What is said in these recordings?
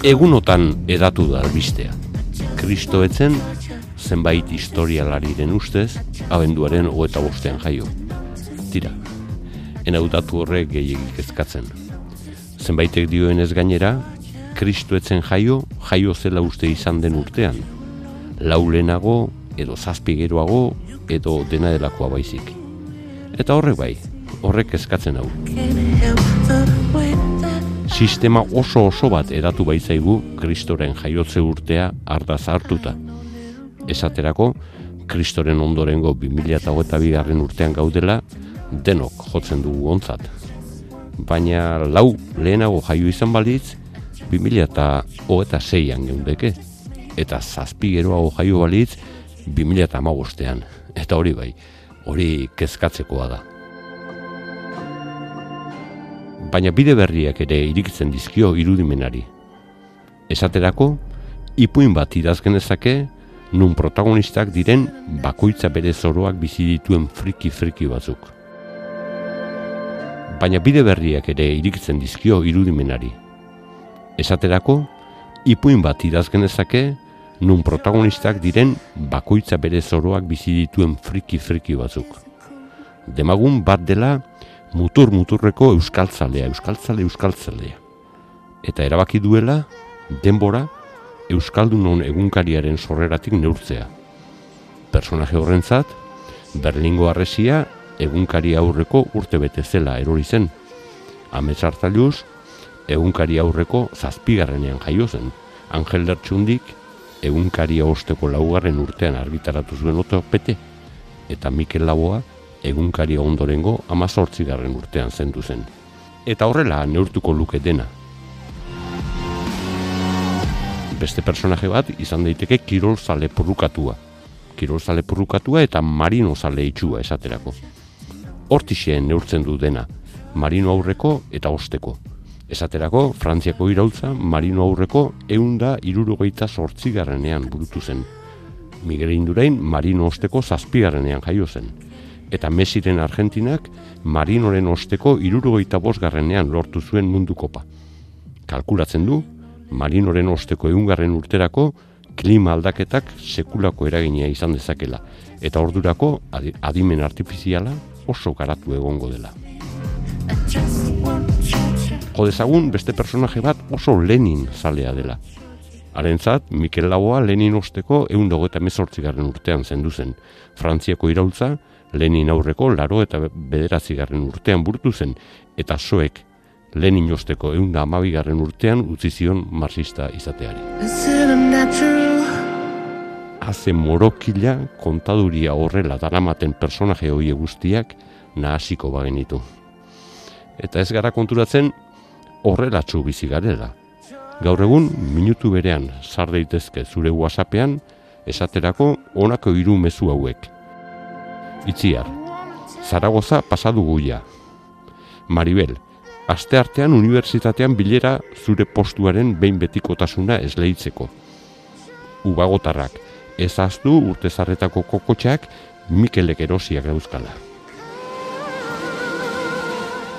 Egunotan edatu da albistea. Kristo etzen zenbait historialariren ustez abenduaren hogeta bostean jaio. Tira, enaudatu horrek gehiagik ezkatzen. Zenbaitek dioen ez gainera, Kristo etzen jaio, jaio zela uste izan den urtean. Lau lehenago, edo zazpi geroago, edo dena delakoa baizik. Eta horrek bai, horrek eskatzen hau. Sistema oso oso bat edatu baitzaigu Kristoren jaiotze urtea ardaz hartuta. Esaterako, Kristoren ondorengo 2022 garren urtean gaudela, denok jotzen dugu ontzat. Baina lau lehenago jaio izan balitz, 2026an geundeke. Eta zazpi geroago jaio balitz, 2008an. Eta hori bai, hori kezkatzekoa da. Baina bide berriak ere irikitzen dizkio irudimenari. Esaterako, ipuin bat idazken dezake, nun protagonistak diren bakoitza bere zoroak bizi dituen friki-friki batzuk. Baina bide berriak ere irikitzen dizkio irudimenari. Esaterako, ipuin bat idazken dezake, nun protagonistak diren bakoitza bere zoroak bizi dituen friki-friki batzuk. Demagun bat dela mutur muturreko euskaltzalea, euskaltzale euskaltzalea. Eta erabaki duela denbora euskaldunon egunkariaren sorreratik neurtzea. Personaje horrentzat Berlingo harresia egunkari aurreko urte bete zela erori zen. Amets hartailuz egunkari aurreko zazpigarrenean jaio zen. Angel Lertxundik egunkari osteko laugarren urtean argitaratu zuen otopete eta Mikel Laboa egunkari ondorengo amazortzigarren urtean zendu zen. Eta horrela neurtuko luke dena. Beste personaje bat izan daiteke kirol zale purrukatua. Kirol zale purrukatua eta marino zale itxua esaterako. Hortixeen neurtzen du dena, marino aurreko eta osteko. Esaterako, Frantziako iraultza marino aurreko eunda irurogeita sortzigarrenean burutu zen. Miguel Indurain marino osteko zazpigarrenean jaio zen eta Mesiren Argentinak Marinoren osteko irurogeita bosgarrenean lortu zuen mundu kopa. Kalkulatzen du, Marinoren osteko egungarren urterako klima aldaketak sekulako eragina izan dezakela, eta ordurako adi- adimen artifiziala oso garatu egongo dela. I just want Georgia. Jo dezagun beste personaje bat oso Lenin zalea dela. Harentzat, Mikel Laboa Lenin osteko egun eta garren urtean zendu zen. Frantziako iraultza, Lenin aurreko laro eta bederatzigarren urtean burtu zen, eta soek Lenin osteko egun da amabigarren urtean utzi zion marxista izateari. Haze morokila kontaduria horrela daramaten personaje hoie guztiak nahasiko bagenitu. Eta ez gara konturatzen horrelatxu bizi garela. Gaur egun, minutu berean sar daitezke zure whatsappean, esaterako honako hiru mezu hauek. Itziar, Zaragoza pasadu guia. Maribel, aste artean unibertsitatean bilera zure postuaren behin betikotasuna esleitzeko. Ubagotarrak, ez aztu urtezarretako kokotxak Mikelek erosiak dauzkala.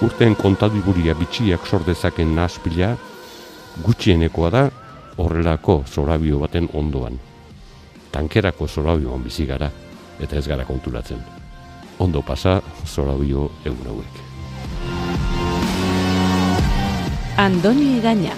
Urten kontadiburia bitxiak sordezaken naspila, gutxienekoa da horrelako zorabio baten ondoan. Tankerako zorabioan bizi gara, eta ez gara konturatzen. Ondo pasa zorabio egun hauek. Andoni Egaña,